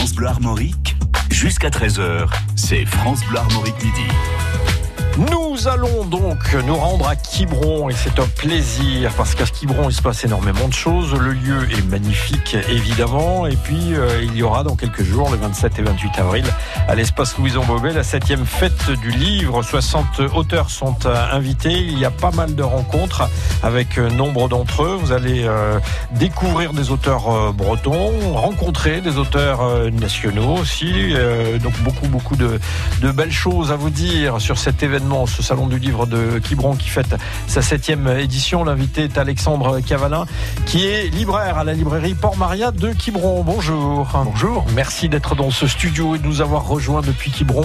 France Bleu Armorique, jusqu'à 13h, c'est France Bleu Armorique Midi. Nous allons donc nous rendre à Quiberon et c'est un plaisir parce qu'à Quiberon il se passe énormément de choses. Le lieu est magnifique évidemment et puis euh, il y aura dans quelques jours, le 27 et 28 avril, à l'espace Louison Bobet, la septième fête du livre. 60 auteurs sont euh, invités. Il y a pas mal de rencontres avec euh, nombre d'entre eux. Vous allez découvrir des auteurs bretons, rencontrer des auteurs nationaux aussi. donc beaucoup beaucoup de, de belles choses à vous dire sur cet événement ce salon du livre de Quiberon qui fête sa septième édition. L'invité est Alexandre Cavalin, qui est libraire à la librairie Port-Maria de Quiberon. Bonjour. Bonjour. Merci d'être dans ce studio et de nous avoir rejoints depuis Quiberon.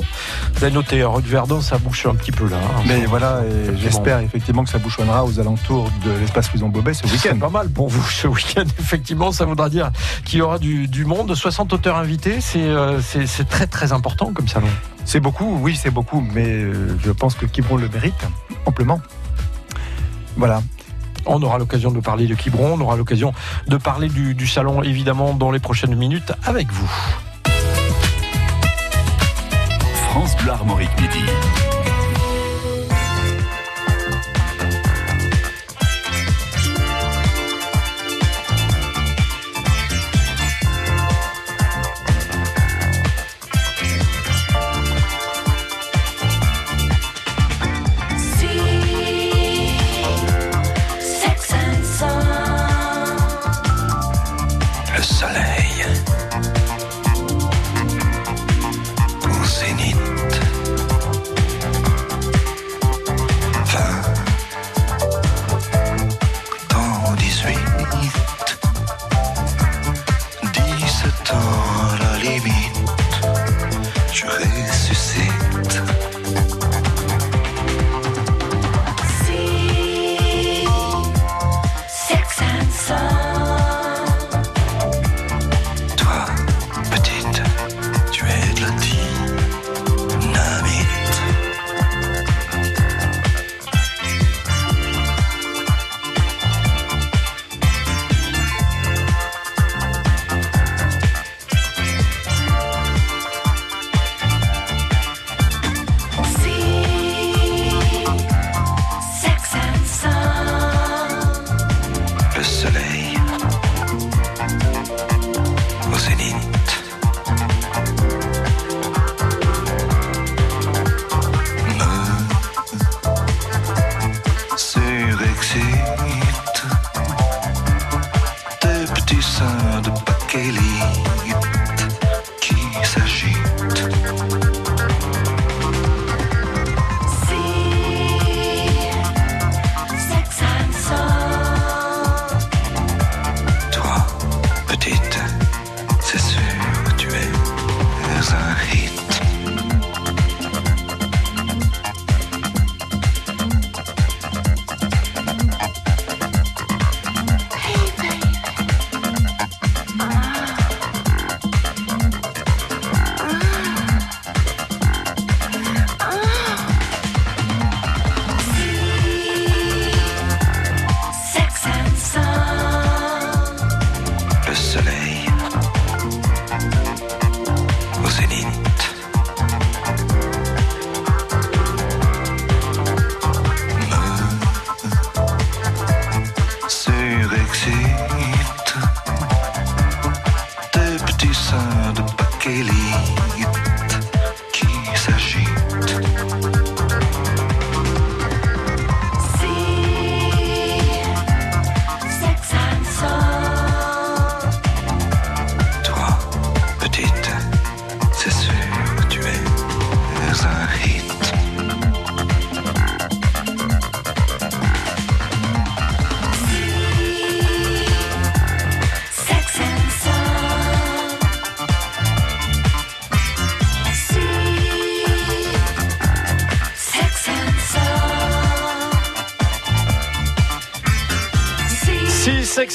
Vous avez noté, rue de Verdun, ça bouche un petit peu là. Hein. Mais voilà, j'espère effectivement que ça bouchonnera aux alentours de l'espace Louison Bobet ce week-end. pas mal pour vous ce week-end, effectivement. Ça voudra dire qu'il y aura du, du monde. 60 auteurs invités, euh, c'est très très important comme salon. C'est beaucoup, oui, c'est beaucoup, mais euh, je pense que Quiberon le mérite amplement. Voilà. On aura l'occasion de parler de Quiberon, on aura l'occasion de parler du, du salon évidemment dans les prochaines minutes avec vous. France Midi.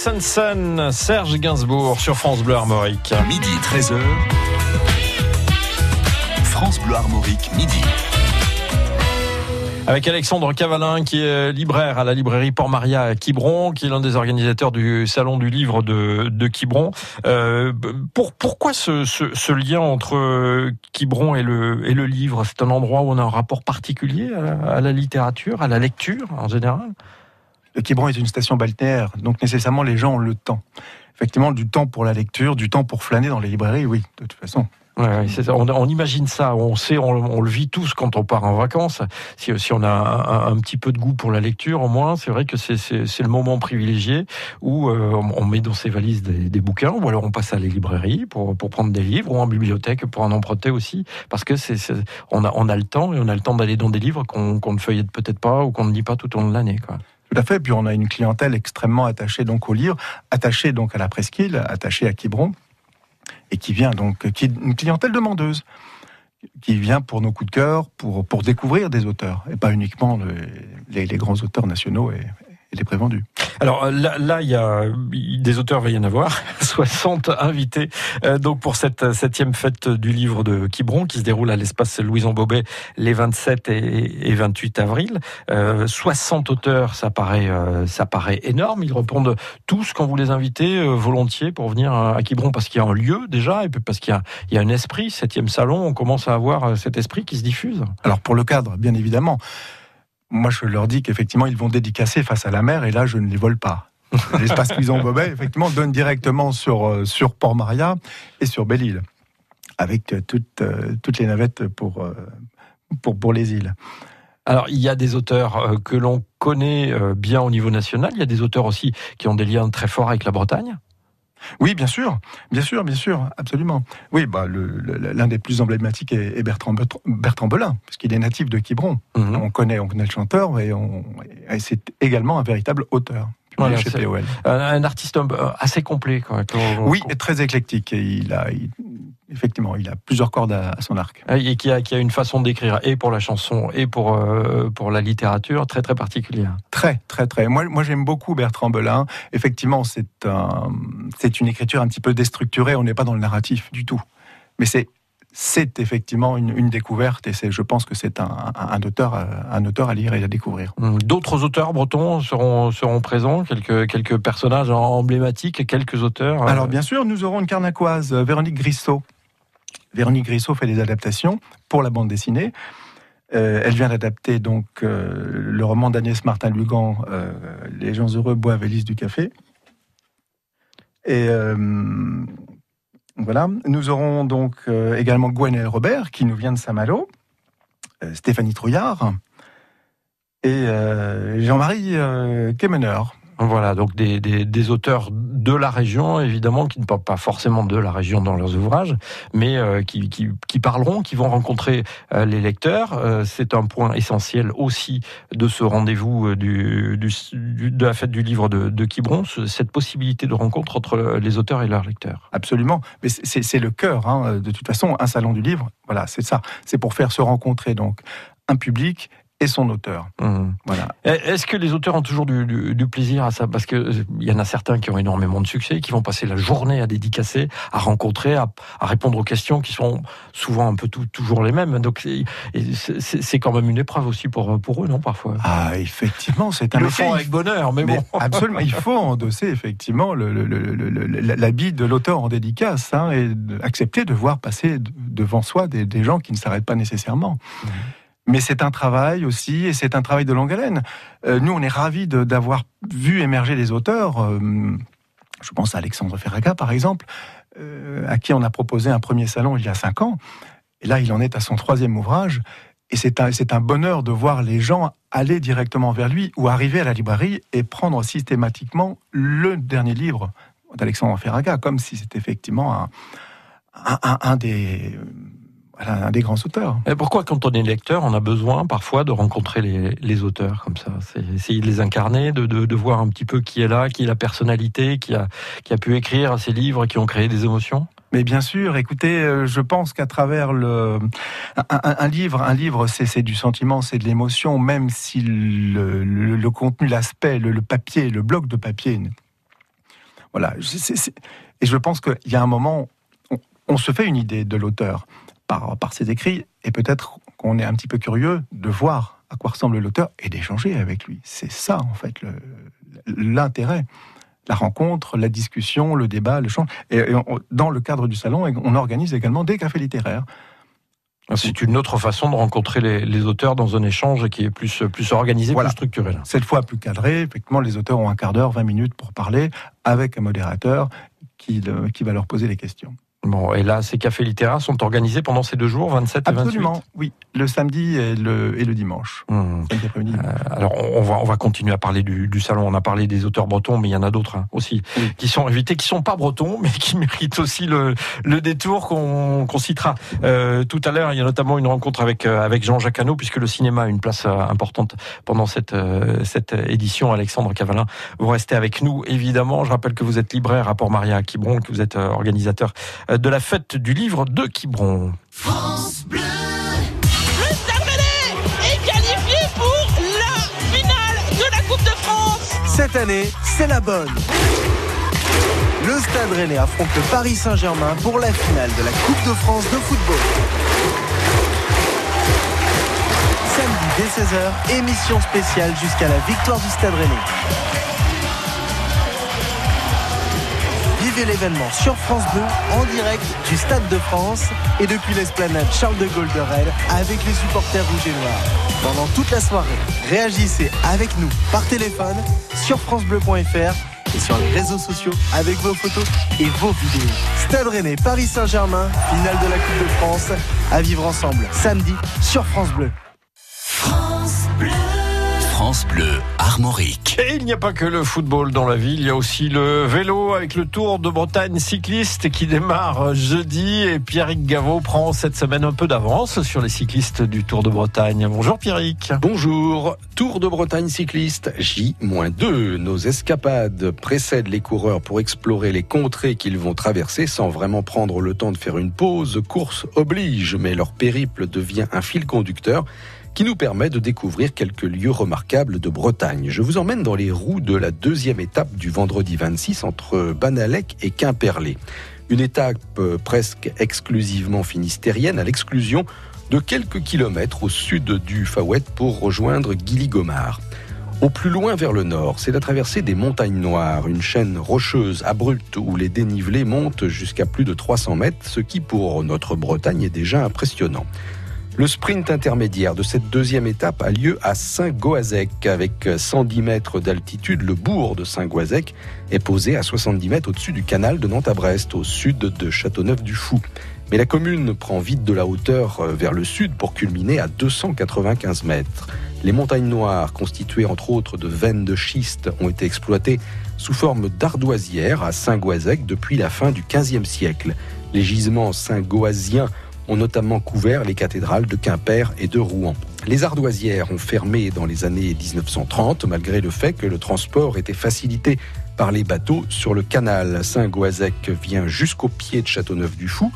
Sex Serge Gainsbourg sur France Bleu Armorique. Midi 13h. France Bleu Armorique, midi. Avec Alexandre Cavalin, qui est libraire à la librairie Port-Maria à Quiberon, qui est l'un des organisateurs du Salon du Livre de, de Quiberon. Euh, pour, pourquoi ce, ce, ce, lien entre Quiberon et le, et le livre? C'est un endroit où on a un rapport particulier à, à la littérature, à la lecture en général? Le Quiberon est une station balnéaire, donc nécessairement les gens ont le temps. Effectivement, du temps pour la lecture, du temps pour flâner dans les librairies, oui, de toute façon. Ouais, ça. On, imagine ça, on sait, on, le vit tous quand on part en vacances. Si, on a un, petit peu de goût pour la lecture, au moins, c'est vrai que c'est le moment privilégié où euh, on met dans ses valises des, bouquins, ou alors on passe à la librairie pour, pour prendre des livres, ou en bibliothèque pour en emprunter aussi, parce que on a, on a le temps et on a le temps d'aller dans des livres qu'on qu ne feuillette peut-être pas ou qu'on ne lit pas tout au long de l'année. Tout à fait. Puis on a une clientèle extrêmement attachée donc au livre, attachée donc à la presqu'île, attachée à Quiberon et qui vient donc, une clientèle demandeuse, qui vient pour nos coups de cœur, pour, découvrir des auteurs, et pas uniquement le, les, les, grands auteurs nationaux et, et les prévendus. Alors là, là, il y a des auteurs, va y en avoir 60 invités euh, donc pour cette septième fête du livre de Quiberon qui se déroule à l'espace Louison Bobet les 27 et, et 28 avril. Euh, 60 auteurs, ça paraît, euh, ça paraît énorme. Ils répondent tous quand vous les invitez euh, volontiers pour venir à Quiberon parce qu'il y a un lieu déjà et puis parce qu'il y y a un esprit. Septième salon, on commence à avoir euh, cet esprit qui se diffuse. Alors pour le cadre, bien évidemment moi, je leur dis qu'effectivement, ils vont dédicacer face à la mer, et là, je ne les vole pas. L'espace Louison Bobet, effectivement, donne directement sur, sur Port-Maria et sur Belle-Île, avec toutes, toutes les navettes pour, pour, pour les îles. Alors, il y a des auteurs que l'on connaît bien au niveau national, il y a des auteurs aussi qui ont des liens très forts avec la Bretagne. Oui, bien sûr, bien sûr, bien sûr, absolument. Oui, bah, l'un des plus emblématiques est, Bertrand, Bertrand Belin, parce qu'il est natif de Quiberon. -hmm. On connaît, on connaît le chanteur et, et c'est également un véritable auteur. Voilà, chez POL. Un, un, artiste assez complet. Quoi, oui, et très éclectique. Et il a, il, effectivement, il a plusieurs cordes à, à son arc. Et qui a, qui a une façon d'écrire et pour la chanson et pour, euh, pour la littérature très très particulière. Très, très, très. Moi, moi j'aime beaucoup Bertrand Belin. Effectivement, c'est un, une écriture un petit peu déstructurée. On n'est pas dans le narratif du tout. Mais c'est c'est effectivement une, une, découverte et je pense que c'est un, un, un, auteur, un auteur à lire et à découvrir. D'autres auteurs bretons seront, seront présents, quelques, quelques personnages emblématiques, quelques auteurs. Alors bien sûr, nous aurons une carnacoise, Véronique Grissot. Véronique Grissot fait des adaptations pour la bande dessinée. Euh, elle vient d'adapter donc euh, le roman d'Agnès Martin-Lugan, euh, Les gens heureux boivent et du café. Et voilà. Nous aurons donc également Gwenelle Robert, qui nous vient de Saint-Malo, Stéphanie Trouillard et Jean-Marie Kemener. Voilà, donc des, des, auteurs de la région, évidemment, qui ne parlent pas forcément de la région dans leurs ouvrages, mais euh, qui, qui, parleront, qui vont rencontrer euh, les lecteurs. Euh, c'est un point essentiel aussi de ce rendez-vous de la fête du livre de, de Quiberon, cette possibilité de rencontre entre les auteurs et leurs lecteurs. Absolument, mais c'est le cœur, hein, de toute façon, un salon du livre, voilà, c'est ça. C'est pour faire se rencontrer donc un public et son auteur. Mmh. Voilà. Est-ce que les auteurs ont toujours du, du, du plaisir à ça? Parce qu'il y en a certains qui ont énormément de succès, qui vont passer la journée à dédicacer, à rencontrer, à, à répondre aux questions qui sont souvent un peu tout, toujours les mêmes. Donc c'est quand même une épreuve aussi pour, pour eux, non Parfois? Ah, effectivement, c'est un. Ils le font avec bonheur, mais, mais bon. absolument, il faut endosser effectivement l'habit de l'auteur en dédicace hein, et accepter de voir passer devant soi des, des gens qui ne s'arrêtent pas nécessairement. Mmh mais c'est un travail aussi, et c'est un travail de longue haleine. Euh, nous, on est ravis d'avoir vu émerger des auteurs. Euh, je pense à Alexandre Ferraga, par exemple, euh, à qui on a proposé un premier salon il y a cinq ans. Et là, il en est à son troisième ouvrage. Et c'est un, un bonheur de voir les gens aller directement vers lui ou arriver à la librairie et prendre systématiquement le dernier livre d'Alexandre Ferraga, comme si c'était effectivement un, un, un des un des grands auteurs. Et pourquoi, quand on est lecteur, on a besoin parfois de rencontrer les, les auteurs comme ça? C'est essayer de les incarner, de, de, de, voir un petit peu qui est là, qui est la personnalité, qui a, qui a pu écrire ces livres qui ont créé des émotions? Mais bien sûr, écoutez, euh, je pense qu'à travers le un, un, un, livre, un livre, c'est du sentiment, c'est de l'émotion, même si le, le, le contenu, l'aspect, le, le, papier, le bloc de papier, voilà. C est, c est... Et je pense qu'il y a un moment, on, on se fait une idée de l'auteur par, par ses écrits, et peut-être qu'on est un petit peu curieux de voir à quoi ressemble l'auteur et d'échanger avec lui. C'est ça, en fait, l'intérêt. La rencontre, la discussion, le débat, le champ. Et, dans le cadre du salon, on organise également des cafés littéraires. C'est une autre façon de rencontrer les, auteurs dans un échange qui est plus, plus organisé, plus structuré. Cette fois plus cadré, effectivement, les auteurs ont un quart d'heure, 20 minutes pour parler avec un modérateur qui, qui va leur poser les questions. Bon, et là, ces cafés littéraires sont organisés pendant ces deux jours, 27 et 28 Absolument, oui. Le samedi et le, et le dimanche. Mmh. Euh, alors, on va, on va continuer à parler du, du, salon. On a parlé des auteurs bretons, mais il y en a d'autres hein, aussi qui sont invités, qui sont pas bretons, mais qui méritent aussi le, le détour qu'on citera euh, tout à l'heure. Il y a notamment une rencontre avec, euh, avec Jean-Jacques Hano, puisque le cinéma a une place euh, importante pendant cette, cette édition. Alexandre Cavalin, vous restez avec nous, évidemment. Je rappelle que vous êtes libraire à Port-Maria à Quiberon, que vous êtes organisateur de la fête du livre de Quiberon. France Bleu Le Stade est qualifié pour la finale de la Coupe de France Cette année, c'est la bonne le Stade Rennais affronte le Paris Saint-Germain pour la finale de la Coupe de France de football. Samedi dès 16h, émission spéciale jusqu'à la victoire du Stade Rennais. L'événement sur France Bleu en direct du Stade de France et depuis l'esplanade Charles de Gaulle de Rennes avec les supporters rouges et noirs. Pendant toute la soirée, réagissez avec nous par téléphone sur francebleu.fr et sur les réseaux sociaux avec vos photos et vos vidéos. Stade Rennais, Paris Saint-Germain, finale de la Coupe de France, à vivre ensemble samedi sur France Bleu. France Bleu. France Bleu Armorique. Et il n'y a pas que le football dans la ville, il y a aussi le vélo avec le Tour de Bretagne cycliste qui démarre jeudi et Pierrick Gaveau prend cette semaine un peu d'avance sur les cyclistes du Tour de Bretagne. Bonjour Pierrick. Bonjour. Tour de Bretagne cycliste J-2. Nos escapades précèdent les coureurs pour explorer les contrées qu'ils vont traverser sans vraiment prendre le temps de faire une pause. Course oblige, mais leur périple devient un fil conducteur qui nous permet de découvrir quelques lieux remarquables de Bretagne. Je vous emmène dans les roues de la deuxième étape du vendredi 26 entre Banalec et Quimperlé. Une étape euh, presque exclusivement finistérienne à l'exclusion de quelques kilomètres au sud du Fawet pour rejoindre Gilly-Gomard. Au plus loin vers le nord, c'est la traversée des montagnes noires, une chaîne rocheuse abrupte où les dénivelés montent jusqu'à plus de 300 mètres, ce qui pour notre Bretagne est déjà impressionnant. Le sprint intermédiaire de cette deuxième étape a lieu à Saint-Goazec. Avec 110 mètres d'altitude, le bourg de Saint-Goazec est posé à 70 mètres au-dessus du canal de Nantes à Brest, au sud de Châteauneuf-du-Fou. Mais la commune prend vite de la hauteur euh, vers le sud pour culminer à 295 mètres. Les montagnes noires, constituées entre autres de veines de schiste, ont été exploitées sous forme d'ardoisières à Saint-Goazec depuis la fin du XVe siècle. Les gisements saint-goaziens ont notamment couvert les cathédrales de Quimper et de Rouen. Les ardoisières ont fermé dans les années 1930, malgré le fait que le transport était facilité par les bateaux sur le canal. Saint-Goazec vient jusqu'au pied de Châteauneuf-du-Fou,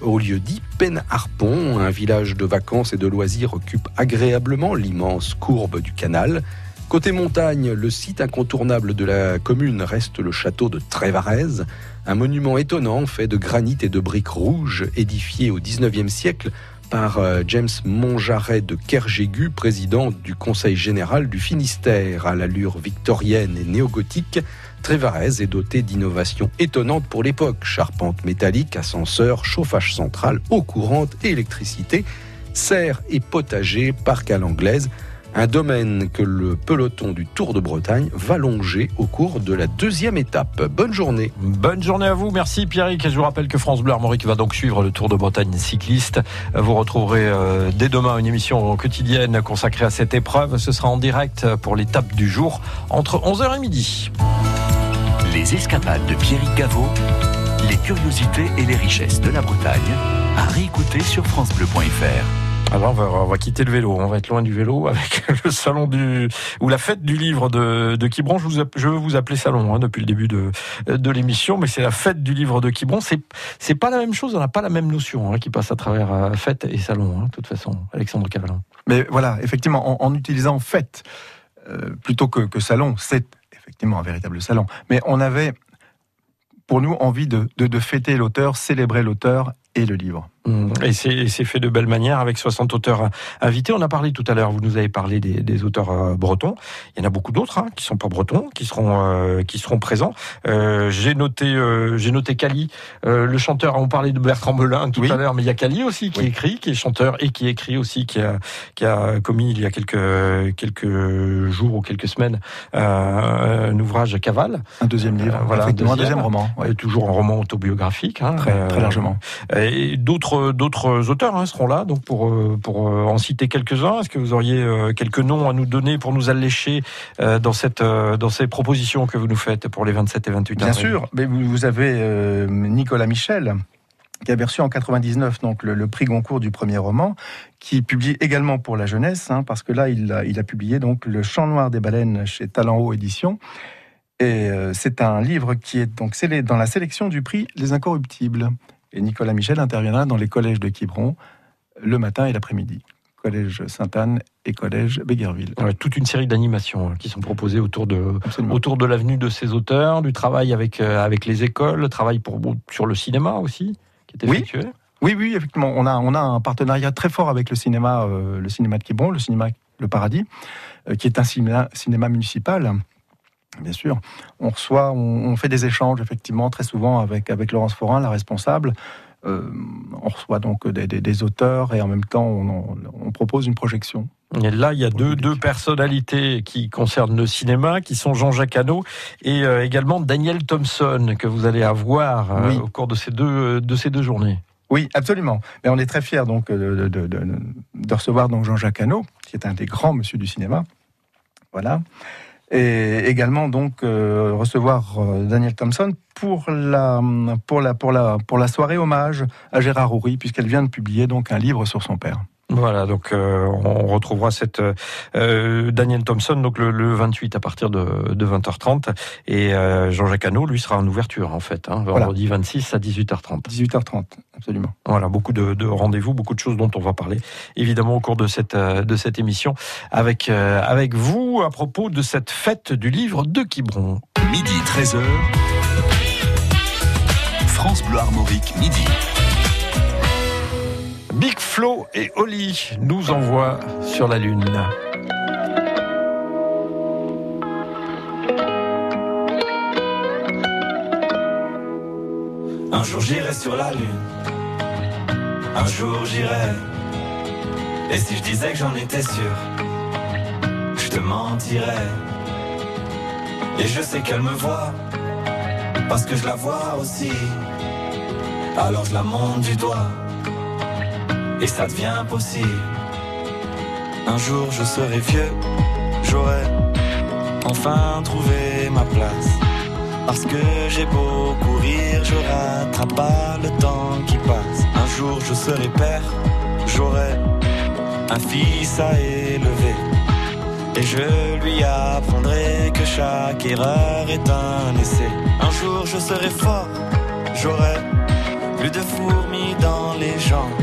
au lieu dit Pen-Harpon, un village de vacances et de loisirs occupe agréablement l'immense courbe du canal. Côté montagne, le site incontournable de la commune reste le château de Trévarez, un monument étonnant fait de granit et de briques rouges, édifié au XIXe siècle par euh, James Montjarret de Kergégu, président du Conseil général du Finistère. À l'allure victorienne et néogothique, Trévarez est doté d'innovations étonnantes pour l'époque. Charpente métallique, ascenseur, chauffage central, eau courante et électricité, serre et potager, parc à l'anglaise, un domaine que le peloton du Tour de Bretagne va longer au cours de la deuxième étape. Bonne journée. Bonne journée à vous. Merci Pierrick. Je vous rappelle que France Bleu Armorique va donc suivre le Tour de Bretagne cycliste. Vous retrouverez euh, dès demain une émission quotidienne consacrée à cette épreuve. Ce sera en direct pour l'étape du jour entre 11h et midi. Les escapades de Pierrick Gaveau, les curiosités et les richesses de la Bretagne à réécouter sur francebleu.fr. Alors on va, quitter le vélo, on va être loin du vélo avec le salon du ou la fête du livre de, de. Je, veux vous appeler salon hein, depuis le début de, de l'émission, mais c'est la fête du livre de Quiberon. C'est c'est pas la même chose, on n'a pas la même notion hein, qui passe à travers euh, fête et salon. Hein, de toute façon, Alexandre Cavalin. Mais voilà, effectivement, en, utilisant fête euh, plutôt que, que salon, c'est effectivement un véritable salon. Mais on avait pour nous envie de, de fêter l'auteur, célébrer l'auteur et le livre. Mmh. Et c'est fait de belle manière avec 60 auteurs invités. On a parlé tout à l'heure, vous nous avez parlé des, des auteurs euh, bretons. Il y en a beaucoup d'autres hein, qui sont pas bretons, qui seront euh, qui seront présents. Euh, j'ai noté euh, j'ai noté Cali, euh, le chanteur. On parlait de Bertrand Belin tout à l'heure, mais il y a Cali aussi qui écrit, qui est chanteur et qui écrit aussi, qui a qui a commis il y a quelques quelques jours ou quelques semaines un ouvrage Cavale. Un deuxième livre, voilà, un deuxième, un deuxième roman. Ouais. Toujours un roman autobiographique, hein, très, très largement. Et d'autres d'autres auteurs hein, seront là, donc pour euh, pour euh, en citer quelques-uns. Est-ce que vous auriez euh, quelques noms à nous donner pour nous allécher dans cette dans ces propositions que vous nous faites pour les 27 et 28 Bien sûr, mais vous avez Nicolas Michel qui a reçu en 99 donc le, prix Goncourt du premier roman, qui publie également pour la jeunesse, hein, parce que là il a, il a publié donc le Chant noir des baleines chez Talent Haut Édition. Et c'est un livre qui est donc dans la sélection du prix Les Incorruptibles. Et Nicolas Michel interviendra dans les collèges de Quiberon le matin et l'après-midi. Collège Sainte-Anne et Collège Béguerville. toute une série d'animations hein, qui sont proposées autour de, autour de l'avenue de ces auteurs, du travail avec, euh, avec les écoles, le travail pour, sur le cinéma aussi, qui est effectué. Oui. Oui, oui, effectivement, on a, on a un partenariat très fort avec le cinéma, euh, le cinéma de Quiberon, le cinéma Le Paradis, euh, qui est un cinéma, cinéma municipal Bien sûr, on reçoit, on, fait des échanges effectivement très souvent avec avec Laurence Forin, la responsable. Euh, on reçoit donc des, auteurs et en même temps on, propose une projection. Et là, il y a deux, deux, personnalités qui concernent le cinéma, qui sont Jean-Jacques Hano et euh, également Daniel Thompson, que vous allez avoir euh, au cours de ces deux, de ces deux journées. Oui, absolument. Mais on est très fiers donc de, de, de recevoir donc Jean-Jacques Hano, qui est un des grands monsieur du cinéma. Voilà et également donc euh, recevoir euh, Daniel Thompson pour la pour la pour la pour la soirée hommage à Gérard Houry puisqu'elle vient de publier donc un livre sur son père. Voilà, donc euh, on retrouvera cette euh, Daniel Thompson donc le, 28 à partir de, de 20h30 et euh, Jean-Jacques Hano lui sera en ouverture en fait, hein, vendredi 26 à 18h30. 18h30, absolument. Voilà, beaucoup de, de rendez-vous, beaucoup de choses dont on va parler évidemment au cours de cette de cette émission avec avec vous à propos de cette fête du livre de Quiberon. Midi 13h. France Bleu Armorique midi. Big Flo et Oli nous envoient sur la Lune. Un jour j'irai sur la Lune. Un jour j'irai. Et si je disais que j'en étais sûr, je te mentirais. Et je sais qu'elle me voit, parce que je la vois aussi. Alors je la monte du doigt et ça devient possible. Un jour je serai vieux, j'aurai enfin trouvé ma place. Parce que j'ai beau courir, je rattrape pas le temps qui passe. Un jour je serai père, j'aurai un fils à élever. Et je lui apprendrai que chaque erreur est un essai. Un jour je serai fort, j'aurai plus de fourmis dans les jambes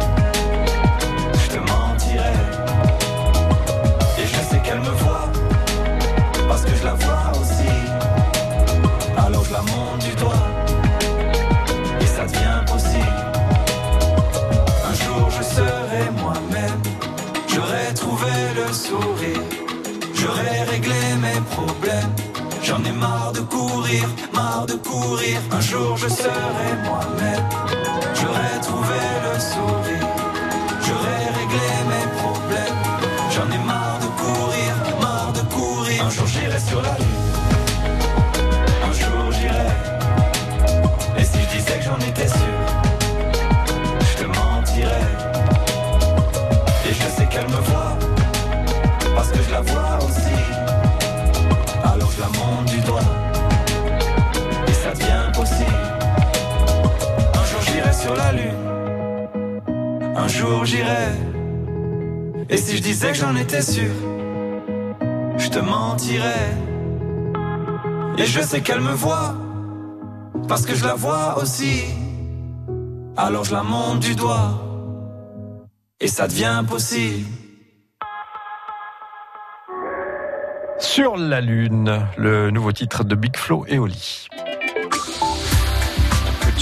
de courir, marre de courir. Un jour je serai moi-même. Sur la lune, un jour j'irai. Et si je disais que j'en étais sûr, je te mentirais. Et je sais qu'elle me voit, parce que je la vois aussi. Alors je la monte du doigt, et ça devient possible. Sur la Lune, le nouveau titre de Big Flo et Oli.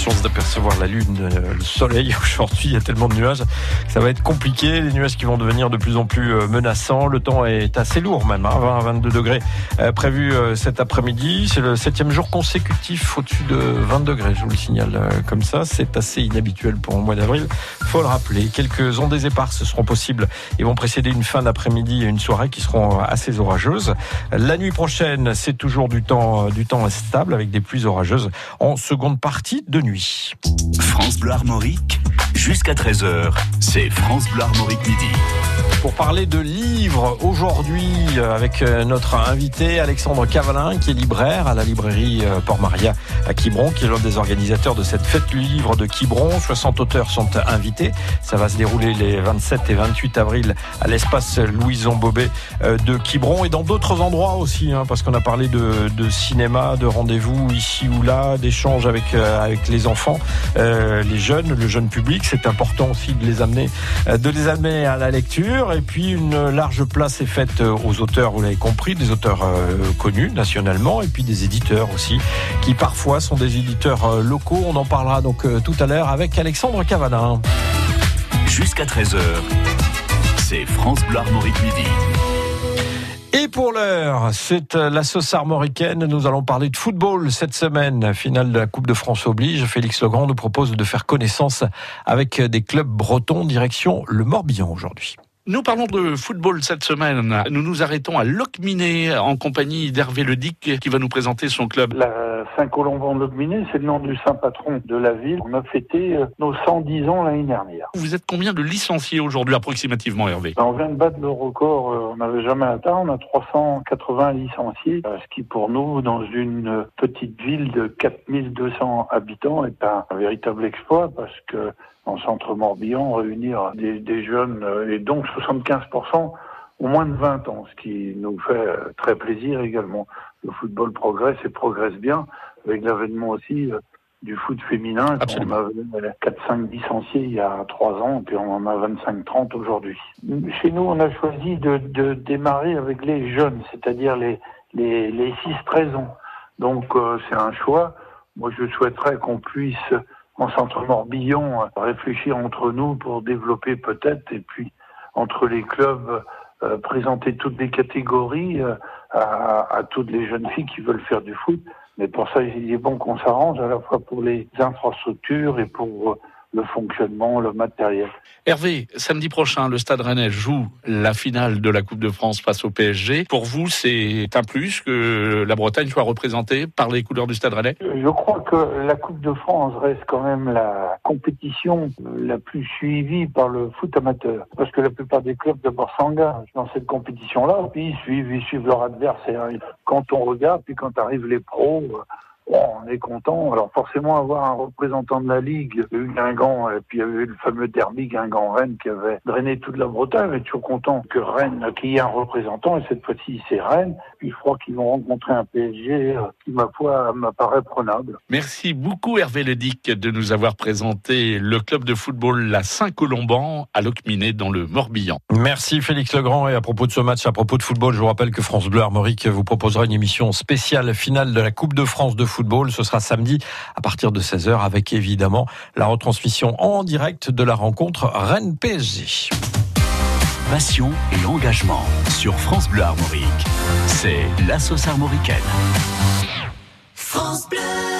Chance d'apercevoir la Lune, euh, le soleil aujourd'hui, il y a tellement de nuages, que ça va être compliqué. Les nuages qui vont devenir de plus en plus euh, menaçants. Le temps est assez lourd même, hein, 20 à 22 degrés euh, prévu cet après-midi. C'est le septième jour consécutif au-dessus de 20 degrés, je vous le signale comme ça. C'est assez inhabituel pour le mois d'avril, faut le rappeler. Quelques ondées éparses seront possibles et vont précéder une fin d'après-midi et une soirée qui seront assez orageuses. La nuit prochaine, c'est toujours du temps, du temps stable avec des pluies orageuses en seconde partie de nuit. France Bleu Armorique, jusqu'à 13h, c'est France Bleu Armorique midi. Pour parler de livres aujourd'hui euh, avec euh, notre invité Alexandre Cavalin qui est libraire à la librairie euh, Port-Maria à Quiberon qui est l'un des organisateurs de cette fête du livre de Quiberon. 60 auteurs sont invités. Ça va se dérouler les 27 et 28 avril à l'espace Louison Bobet de Quiberon et dans d'autres endroits aussi hein, parce qu'on a parlé de, de cinéma, de rendez-vous ici ou là, d'échanges avec, avec les enfants, euh, les jeunes, le jeune public. C'est important aussi de les amener, de les amener à la lecture. Et puis une large place est faite aux auteurs, vous l'avez compris, des auteurs euh, connus nationalement, et puis des éditeurs aussi, qui parfois sont des éditeurs euh, locaux. On en parlera donc euh, tout à l'heure avec Alexandre Cavanin. Jusqu'à 13h, c'est France Bleu Armorique midi. Pour l'heure, c'est la sauce armoricaine. Nous allons parler de football cette semaine. Finale de la Coupe de France oblige. Félix Legrand nous propose de faire connaissance avec des clubs bretons direction le Morbihan aujourd'hui. Nous parlons de football cette semaine. Nous nous arrêtons à Locminé en compagnie d'Hervé Ledic qui va nous présenter son club. La Saint-Colomban de Locminé, c'est le nom du saint patron de la ville. On a fêté euh, nos 110 ans l'année dernière. Vous êtes combien de licenciés aujourd'hui approximativement Hervé? On vient de battre le record, euh, on n'avait jamais atteint, on a 380 licenciés, euh, ce qui pour nous, dans une petite ville de 4200 habitants, est un véritable exploit parce que en centre Morbihan, réunir des, des jeunes, euh, et donc 75% au moins de 20 ans, ce qui nous fait euh, très plaisir également. Le football progresse et progresse bien, avec l'avènement aussi euh, du foot féminin. Absolument. On avait 4-5 licenciés il y a 3 ans, et puis on en a 25-30 aujourd'hui. Chez nous, on a choisi de, de démarrer avec les jeunes, c'est-à-dire les, les, les 6-13 ans. Donc euh, c'est un choix. Moi, je souhaiterais qu'on puisse en centre Morbihan réfléchir entre nous pour développer peut-être et puis entre les clubs euh, présenter toutes les catégories euh, à, à, toutes les jeunes filles qui veulent faire du foot. Mais pour ça, il est bon qu'on s'arrange à la fois pour les infrastructures et pour euh, le fonctionnement, le matériel. Hervé, samedi prochain, le Stade Rennais joue la finale de la Coupe de France face au PSG. Pour vous, c'est un plus que la Bretagne soit représentée par les couleurs du Stade Rennais? Je crois que la Coupe de France reste quand même la compétition la plus suivie par le foot amateur. Parce que la plupart des clubs d'abord s'engagent dans cette compétition-là, puis ils suivent, ils suivent leur adversaire. Quand on regarde, puis quand arrivent les pros, Bon, on est content. Alors forcément, avoir un représentant de la Ligue, il y a eu Guingamp, et puis il y avait eu le fameux derby Guingamp-Rennes qui avait drainé toute la Bretagne. On est toujours content que Rennes, qu'il y ait un représentant, et cette fois-ci c'est Rennes. Puis je crois qu'ils vont rencontrer un PSG qui, ma foi, m'apparaît prenable. Merci beaucoup Hervé Ledic de nous avoir présenté le club de football La Saint-Colomban à Locminé dans le Morbihan. Merci Félix Legrand. Et à propos de ce match, à propos de football, je vous rappelle que France Bleu Armorique vous proposera une émission spéciale finale de la Coupe de France de football football. Ce sera samedi à partir de 16h avec évidemment la retransmission en direct de la rencontre Rennes-PSG. passion et engagement sur France Bleu Armorique. C'est la sauce armoricaine. France Bleu.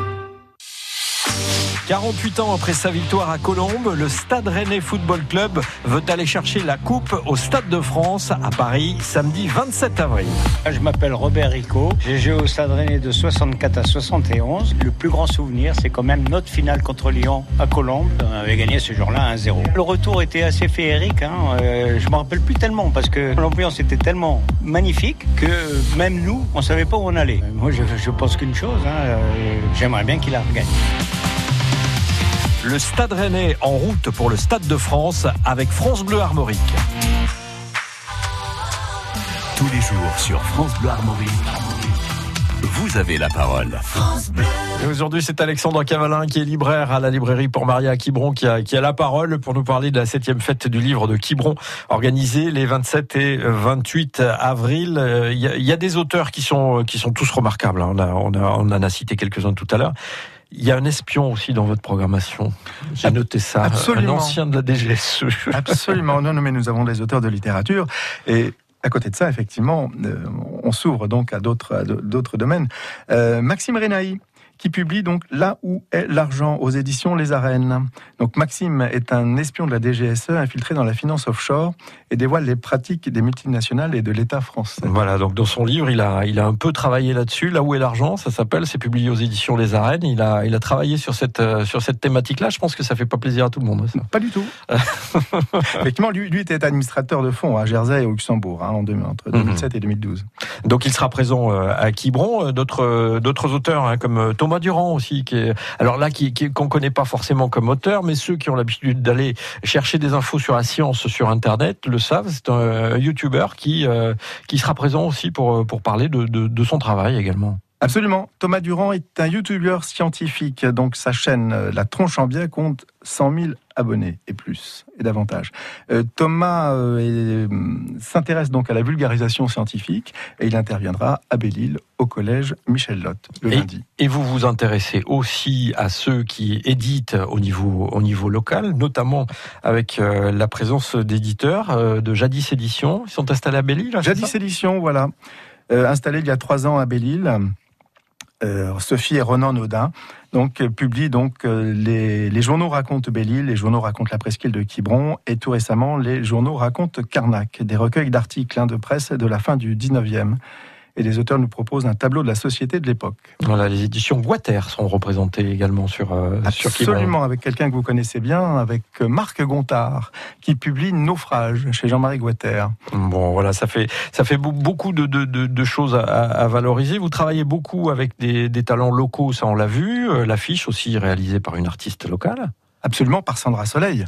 48 ans après sa victoire à Colombes, le Stade Rennais Football Club veut aller chercher la coupe au Stade de France à Paris samedi 27 avril. Je m'appelle Robert Rico, j'ai joué au Stade Rennais de 64 à 71. Le plus grand souvenir, c'est quand même notre finale contre Lyon à Colombes. On avait gagné ce jour-là 1-0. Le retour était assez féerique, hein. euh, je me rappelle plus tellement parce que l'ambiance était tellement magnifique que même nous, on savait pas où on allait. Moi, je, je pense qu'une chose, hein, euh, j'aimerais bien qu'il la regagne. Le Stade Rennais en route pour le Stade de France avec France Bleu Armorique. Tous les jours sur France Bleu Armorique, vous avez la parole. Et aujourd'hui, c'est Alexandre Cavalin qui est libraire à la librairie pour Maria Quiberon qui a, qui a la parole pour nous parler de la septième fête du livre de Quiberon organisée les 27 et 28 avril. Euh, Il y a, il y a des auteurs qui sont, qui sont tous remarquables. hein. On, a, on, a, on en a cité quelques-uns tout à l'heure. Il y a un espion aussi dans votre programmation. J'ai noté ça. Absolument. Un ancien de la DGSE. Absolument. Non, non, mais nous avons des auteurs de littérature et à côté de ça, effectivement, euh, on s'ouvre donc à d'autres à d'autres domaines. Euh, Maxime Renaï qui publie donc Là où est l'argent aux éditions Les Arènes. Donc Maxime est un espion de la DGSE infiltré dans la finance offshore et dévoile les pratiques des multinationales et de l'État français. Voilà, donc dans son livre, il a, il a un peu travaillé là-dessus. Là où est l'argent, ça s'appelle, c'est publié aux éditions Les Arènes. Il a, il a travaillé sur cette, euh, sur cette thématique-là. Je pense que ça fait pas plaisir à tout le monde. Ça. Pas du tout. Effectivement, lui, lui était administrateur de fonds à Jersey et au Luxembourg hein, en deux- entre 2007 et 2012. Donc il sera présent euh, à Quiberon. Euh, D'autres, auteurs hein, comme euh, Thomas Durand aussi, qui est, alors là, qui, connaît pas forcément comme auteur, mais ceux qui ont l'habitude d'aller chercher des infos sur la science sur Internet le savent. C'est un YouTuber qui, euh, qui sera présent aussi pour, pour parler de, de son travail également. Absolument. Thomas Durand est un youtubeur scientifique. Donc sa chaîne euh, La Tronche en Biais compte 100 000 abonnés et plus et davantage. Euh, Thomas euh, s'intéresse donc à la vulgarisation scientifique et il interviendra à Belle-Île au collège Michel Lotte le Et- lundi. Et vous vous intéressez aussi à ceux qui éditent au niveau, au niveau local, notamment avec euh, la présence d'éditeurs de Jadis Éditions. Ils sont installés à Belle-Île Jadis Édition, voilà. Euh, installé il y a trois ans à Belle-Île. Euh, Sophie et Ronan Naudin donc, publient donc, euh, les, les journaux racontent Belle-Île, les journaux racontent la presqu'île de Quiberon et tout récemment les journaux racontent Carnac, des recueils d'articles hein, de presse de la fin du 19e. Et les auteurs nous proposent un tableau de la société de l'époque. Voilà, les éditions Guater sont représentées également sur, euh, sur. Absolument, avec quelqu'un que vous connaissez bien, avec euh, Marc Gontard, qui publie Naufrage chez Jean-Marie Guater. Bon, voilà, ça fait, ça fait beau- beaucoup de, de, de, de choses à, à valoriser. Vous travaillez beaucoup avec des, des talents locaux, ça on l'a vu. Euh, L'affiche aussi réalisée par une artiste locale. Absolument, par Sandra Soleil.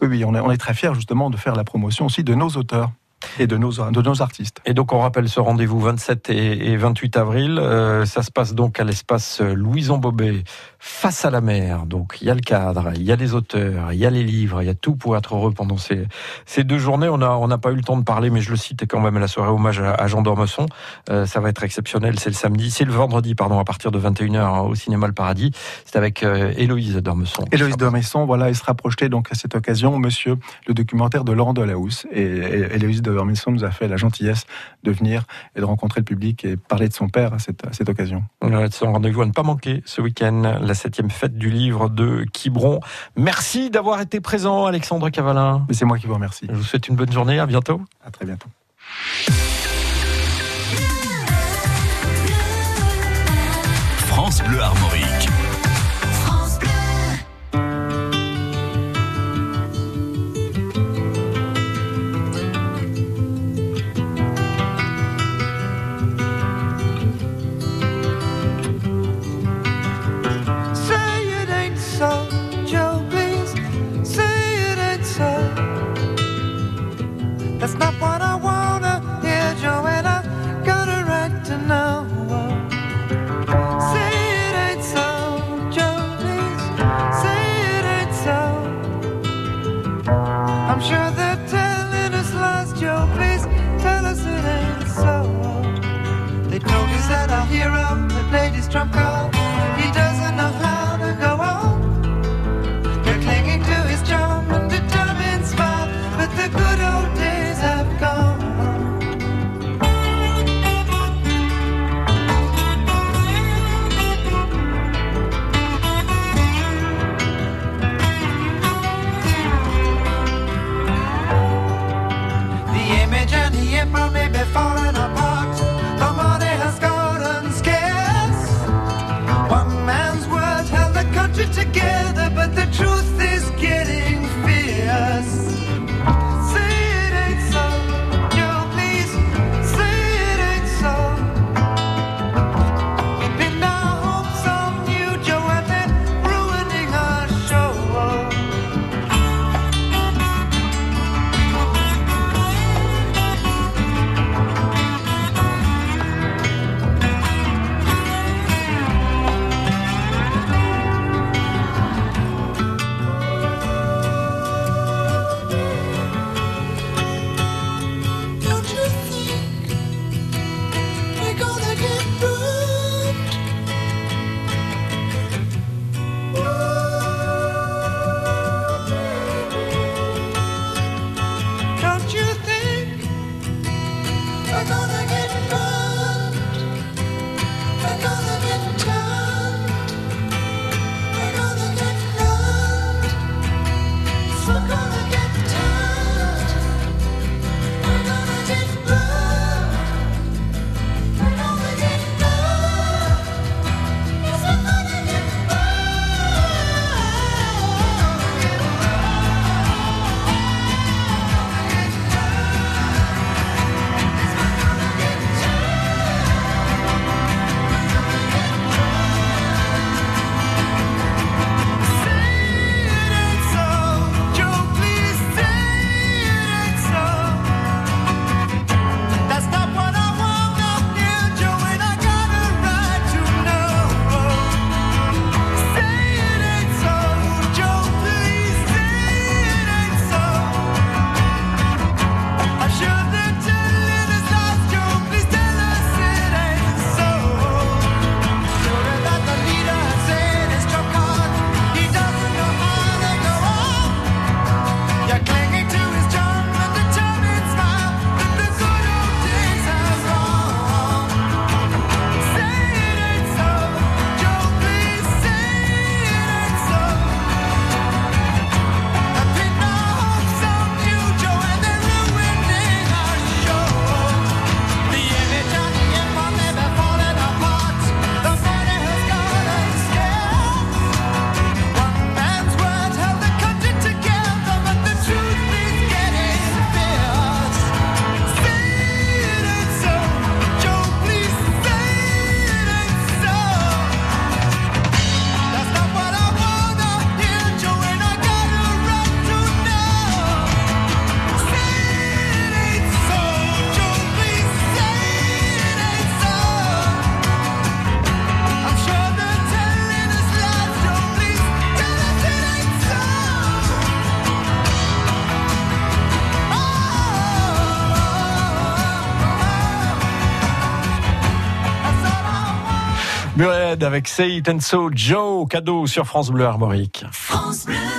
Oui, oui, on est, on est très fiers justement de faire la promotion aussi de nos auteurs et de nos, de nos artistes. Et donc on rappelle ce rendez-vous 27 et, et 28 avril. Euh, ça se passe donc à l'espace Louison Bobet, face à la mer. Donc il y a le cadre, il y a les auteurs, il y a les livres, il y a tout pour être heureux pendant ces, ces deux journées. On n'a on n'a pas eu le temps de parler, mais je le cite quand même la soirée hommage à, à Jean Dormesson. Euh, ça va être exceptionnel. C'est le samedi, c'est le vendredi, pardon, à partir de 21h au cinéma Le Paradis. C'est avec euh, Héloïse Dormesson. Héloïse Dormesson, voilà, il sera projeté donc à cette occasion, monsieur, le documentaire de Laurent Delahousse. Et et Héloïse Dormesson nous a fait la gentillesse de venir et de rencontrer le public et parler de son père à cette, à cette occasion. C'est un rendez-vous à ne pas manquer ce week-end, la septième fête du livre de Quiberon. Merci d'avoir été présent, Alexandre Cavalin. Mais c'est moi qui vous remercie. Je vous souhaite une bonne journée, à bientôt. À très bientôt. France Bleu Armorique. Trump call. He doesn't know how. avec Say It Joe, cadeau sur France Bleu Armorique. France Bleu.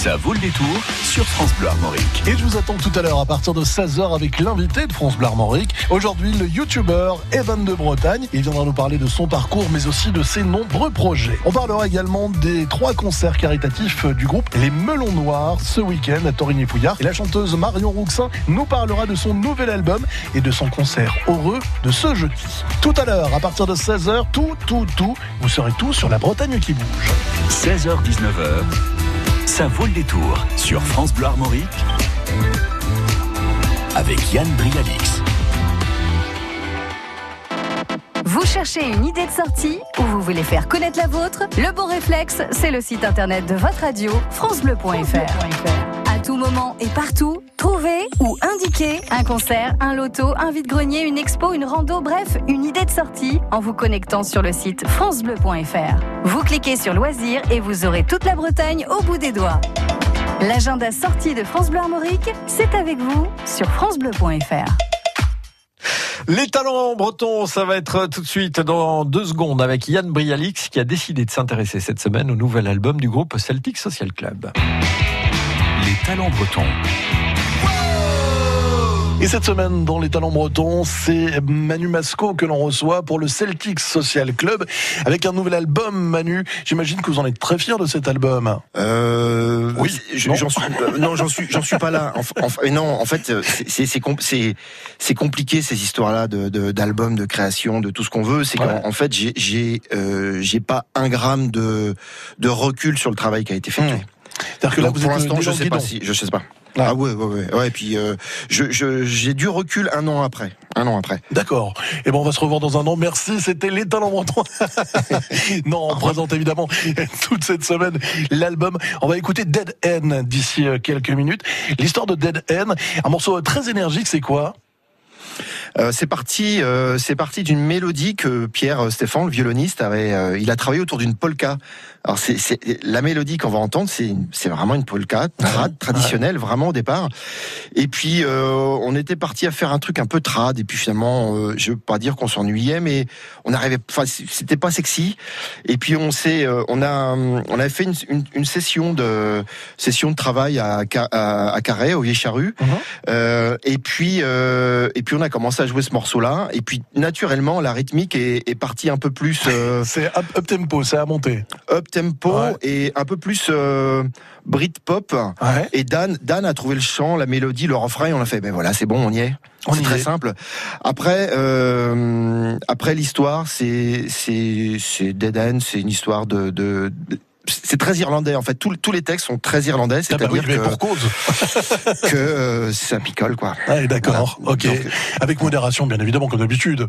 Ça vaut le détour sur France Bleu Armorique. Et je vous attends tout à l'heure à partir de 16h avec l'invité de France Bleu Armorique. Aujourd'hui, le youtubeur Evan de Bretagne. Il viendra nous parler de son parcours, mais aussi de ses nombreux projets. On parlera également des trois concerts caritatifs du groupe Les Melons Noirs ce week-end à Torigny-Fouillard. Et la chanteuse Marion Rouxin nous parlera de son nouvel album et de son concert heureux de ce jeudi. Tout à l'heure, à partir de 16h, tout, tout, tout, vous serez tout sur la Bretagne qui bouge. 16h-19h, ça vaut le détour sur France Bleu Armorique avec Yann Brialix. Vous cherchez une idée de sortie ou vous voulez faire connaître la vôtre? Le bon réflexe, c'est le site internet de votre radio francebleu.fr moment et partout, trouver ou indiquer un concert, un loto, un vide-grenier, une expo, une rando, bref, une idée de sortie en vous connectant sur le site francebleu.fr. Vous cliquez sur loisirs et vous aurez toute la Bretagne au bout des doigts. L'agenda sortie de France Bleu Armorique, c'est avec vous sur francebleu.fr. Les talents bretons, ça va être tout de suite dans deux secondes avec Yann Brialix qui a décidé de s'intéresser cette semaine au nouvel album du groupe Celtic Social Club. Talents bretons. Et cette semaine, dans les talents bretons, c'est Manu Masco que l'on reçoit pour le Celtic Social Club avec un nouvel album, Manu. J'imagine que vous en êtes très fier de cet album. Euh, Oui, je- j'en suis, euh, non, j'en suis, j'en suis pas là. Mais non, en fait, euh, c'est- c'est, c'est, com- c'est, c'est compliqué ces histoires-là de, de- d'albums, de création, de tout ce qu'on veut. C'est qu'en en fait, j'ai, j'ai, euh, j'ai pas un gramme de, de recul sur le travail qui a été fait. C'est-à-dire que là, vous pour êtes l'instant, je sais pas guidon. si, je sais pas. Ah, ouais, ouais, ouais, ouais. Et puis, euh, je, je, j'ai du recul un an après. Un an après. D'accord. Et bon, on va se revoir dans un an. Merci. C'était les talents non, on présente évidemment toute cette semaine l'album. On va écouter Dead End d'ici euh, quelques minutes. L'histoire de Dead End, un morceau très énergique, c'est quoi? Euh, c'est parti, euh, c'est parti d'une mélodie que Pierre euh, Stéphane, le violoniste, avait. euh, il a travaillé autour d'une polka. Alors c'est, c'est la mélodie qu'on va entendre, c'est, vraiment une polka trad, traditionnelle, vraiment au départ. Et puis euh, on était parti à faire un truc un peu trad. Et puis finalement, euh, je veux pas dire qu'on s'ennuyait, mais on arrivait. Enfin, c'était pas sexy. Et puis on s'est, euh, on a, on avait fait une, une, une session de session de travail à, à, à Carré, au Vieille Charrue. Euh, et puis, euh, et puis on a commencé à jouer ce morceau-là. Et puis naturellement, la rythmique est, est partie un peu plus. euh, c'est up, up tempo, c'est à monter. Up tempo et un peu plus euh, Britpop. Et Dan, Dan a trouvé le chant, la mélodie, le refrain. Et on a fait, ben voilà, c'est bon, on y est. On C'est très est. simple. Après, euh, après l'histoire, c'est c'est c'est Dead End, c'est une histoire de, de, de- c'est très irlandais en fait. Tous, tous les textes sont très irlandais, Ah bah oui, c'est-à-dire que, pour cause. que euh, ça picole quoi. Ah, d'accord. Ok. Avec modération, bien évidemment, comme d'habitude.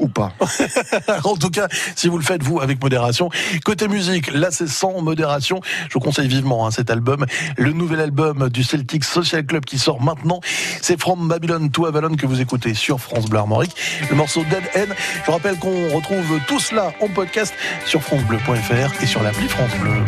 Ou pas. en tout cas, si vous le faites, vous, avec modération. Côté musique, là, c'est sans modération. Je vous conseille vivement hein, cet album. Le nouvel album du Celtic Social Club qui sort maintenant. C'est From Babylon to Avalon que vous écoutez sur France Bleu Armorique. Le morceau Dead End. Je rappelle qu'on retrouve tout cela en podcast sur FranceBleu.fr et sur l'appli France Bleu.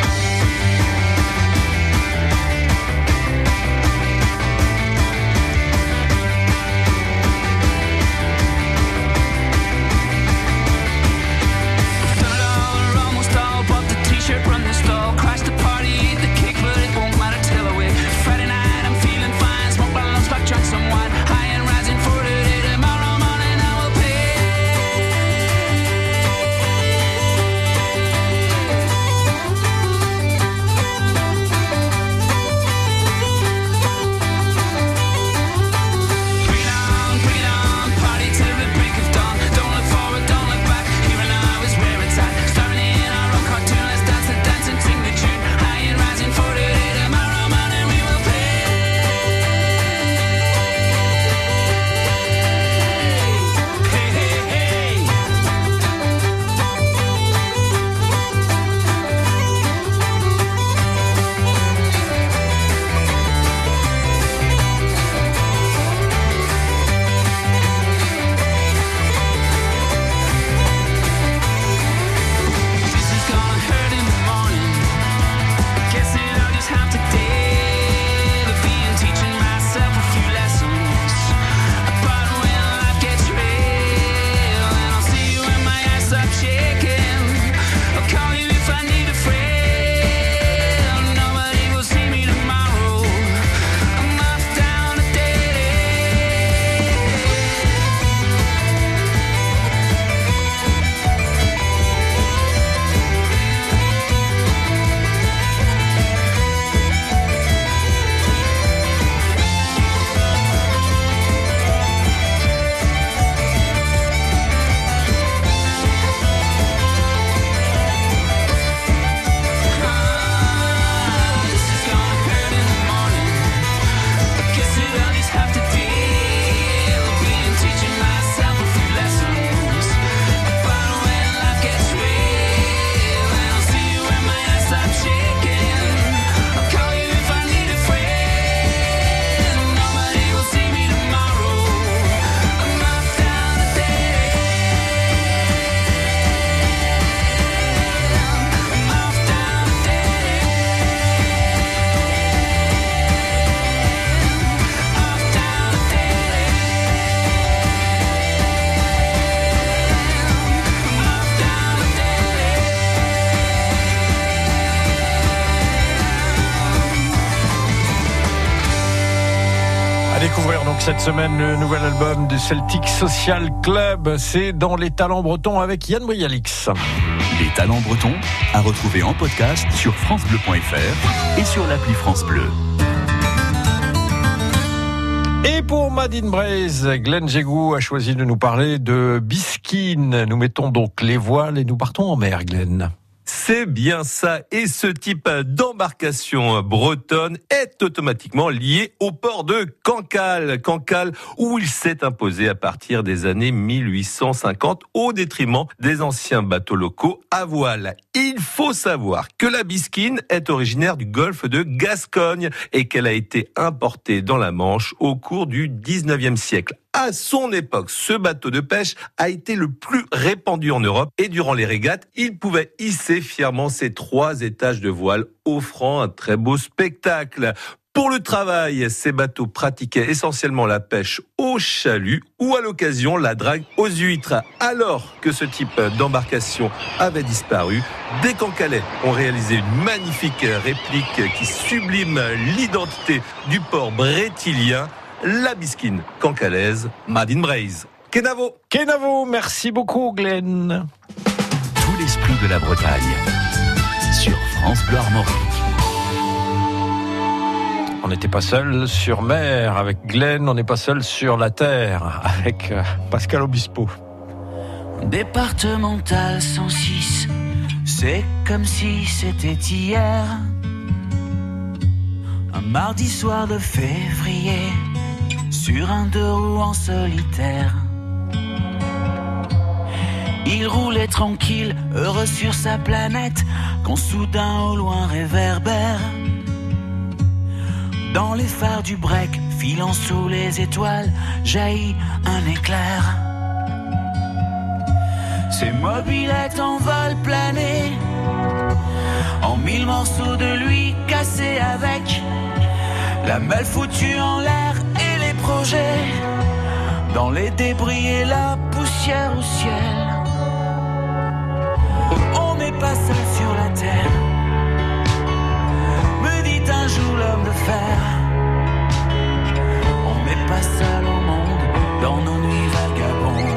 Semaine le nouvel album du Celtic Social Club. C'est dans les talents bretons avec Yann Brialix. Les talents bretons à retrouver en podcast sur FranceBleu.fr et sur l'appli France Bleu. Et pour Madine Braise, Glenn Jégou a choisi de nous parler de Biskin. Nous mettons donc les voiles et nous partons en mer, Glenn. C'est bien ça. Et ce type d'embarcation bretonne est automatiquement lié au port de Cancale. Cancale, où il s'est imposé à partir des années 1850 au détriment des anciens bateaux locaux à voile. Il faut savoir que la bisquine est originaire du golfe de Gascogne et qu'elle a été importée dans la Manche au cours du 19e siècle. À son époque, ce bateau de pêche a été le plus répandu en Europe et durant les régates, il pouvait hisser fièrement ses trois étages de voile, offrant un très beau spectacle. Pour le travail, ces bateaux pratiquaient essentiellement la pêche au chalut ou à l'occasion la drague aux huîtres. Alors que ce type d'embarcation avait disparu, des Cancalais ont réalisé une magnifique réplique qui sublime l'identité du port brétilien la bisquine cancalaise Madine Braise. Kenavo Kenavo, merci beaucoup Glenn. Tout l'esprit de la Bretagne sur France Bleu Armorique. On n'était pas seul sur mer avec Glenn, on n'est pas seul sur la terre avec euh, Pascal Obispo. Départemental 106, c'est comme si c'était hier. Un mardi soir de février, sur un deux roues en solitaire. Il roulait tranquille, heureux sur sa planète, quand soudain au loin réverbère. Dans les phares du break, filant sous les étoiles, jaillit un éclair. Ses mobilettes en vol plané, en mille morceaux de lui cassés avec la malle foutue en l'air dans les débris et la poussière au ciel. On n'est pas seul sur la terre, me dit un jour l'homme de fer. On n'est pas seul au monde dans nos nuits vagabondes.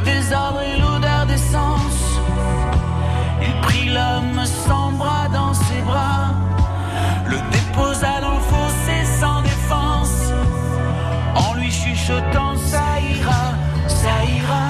Le désordre et l'odeur d'essence, il prit l'homme sans bras dans ses bras, le déposa dans le fossé sans défense, en lui chuchotant ça ira, ça ira.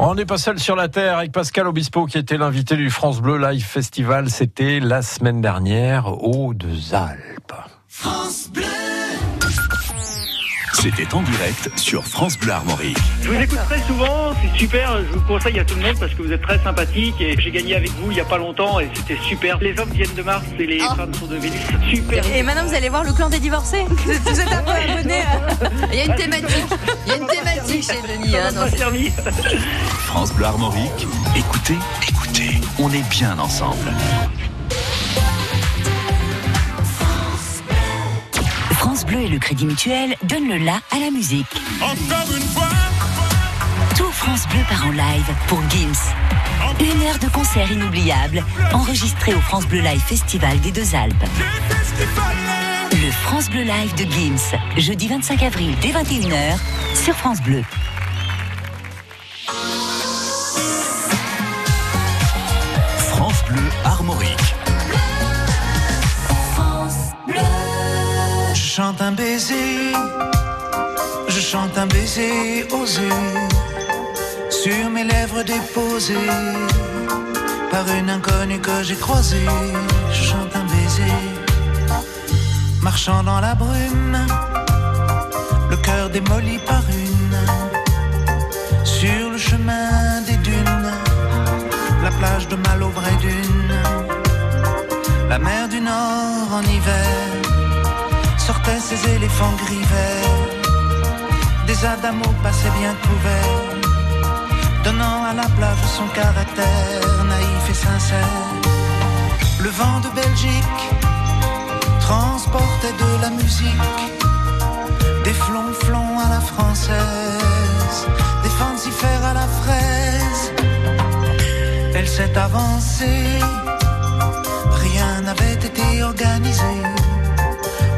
On n'est pas seul sur la Terre avec Pascal Obispo qui était l'invité du France Bleu Live Festival. C'était la semaine dernière aux Deux Alpes. France Bleu. C'était en direct sur France Bleu Armorique. Je vous écoute très souvent, c'est super, je vous conseille à tout le monde parce que vous êtes très sympathique et j'ai gagné avec vous il y a pas longtemps et c'était super. Les hommes viennent de Mars et les femmes sont de Vénus, super. Et maintenant, vous allez voir le clan des divorcés. Vous êtes, vous êtes un peu abonné. Il y a une thématique. Il y a une thématique chez Denis. hein, dans cette- France Bleu Armorique. Écoutez, écoutez, on est bien ensemble. France Bleu et le Crédit Mutuel donnent le la à la musique. Encore une fois. Tout France Bleu part en live pour Gims. Une heure de concert inoubliable, enregistré au France Bleu Live Festival des Deux Alpes. Le France Bleu Live de Gims, jeudi 25 avril dès 21h sur France Bleu. France Bleu Armorique. Chante un baiser, je chante un baiser osé sur mes lèvres déposées par une inconnue que j'ai croisée. Je chante un baiser, marchant dans la brume, le cœur démoli par une, sur le chemin des dunes, la plage de et d'une, la mer du Nord en hiver ces éléphants gris. Des adamos passaient bien couverts, donnant à la plage son caractère naïf et sincère. Le vent de Belgique transportait de la musique, des flonflons à la française, des fancifères à la fraise. Elle s'est avancée, rien n'avait été organisé.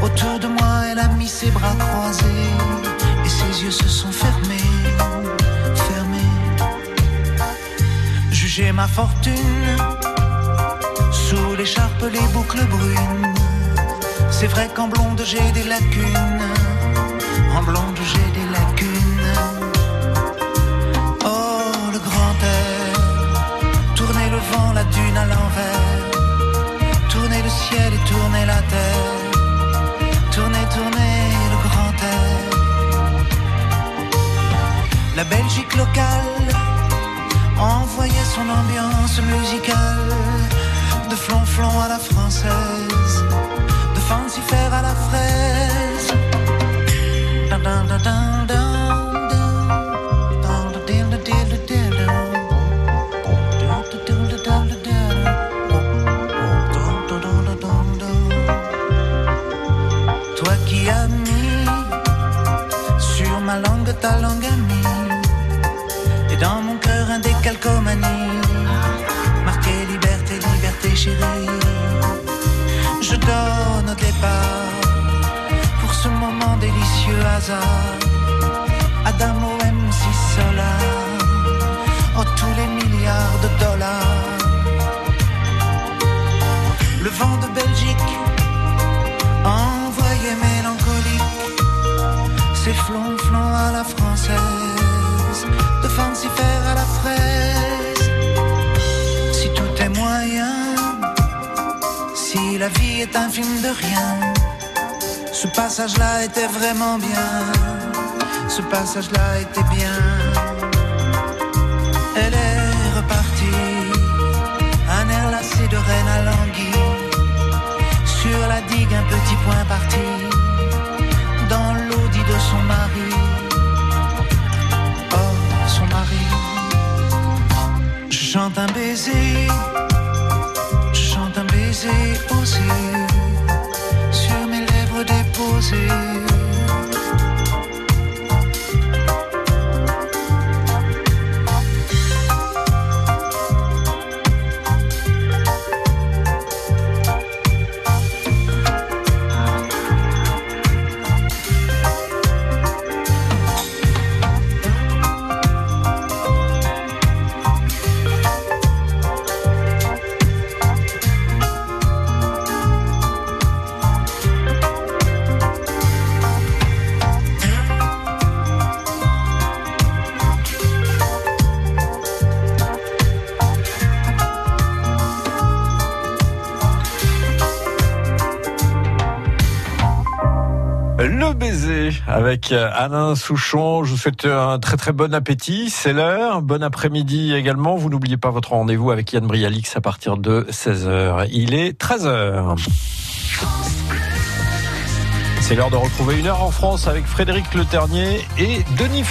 Autour de moi, elle a mis ses bras croisés et ses yeux se sont fermés, fermés. Jugez ma fortune sous l'écharpe, les boucles brunes. C'est vrai qu'en blonde j'ai des lacunes, en blonde j'ai des lacunes. Oh, le grand air, tournez le vent, la dune à l'envers, tournez le ciel et tournez la terre. La Belgique locale envoyait son ambiance musicale de flonflon à la française, de fancifère à la fraise. Dun, dun, dun, dun, Pour ce moment délicieux hasard. Adamo MC Solar Oh tous les milliards de dollars. Le vent de Belgique envoyé mélancolique, c'est flonflon à la française, de fancifère la vie est un film de rien, ce passage-là était vraiment bien, ce passage-là était bien. Elle est repartie, un air lassé de reine à languille sur la digue un petit point parti dans l'audit de son mari. Oh, son mari. Je chante un baiser, déposées. Avec euh, Alain Souchon. Je vous souhaite un très très bon appétit. C'est l'heure. Bon après-midi également. Vous n'oubliez pas votre rendez-vous avec Yann Brialix à partir de 16h. Il est 13h. C'est l'heure de retrouver une heure en France avec Frédéric Le Ternier et Denis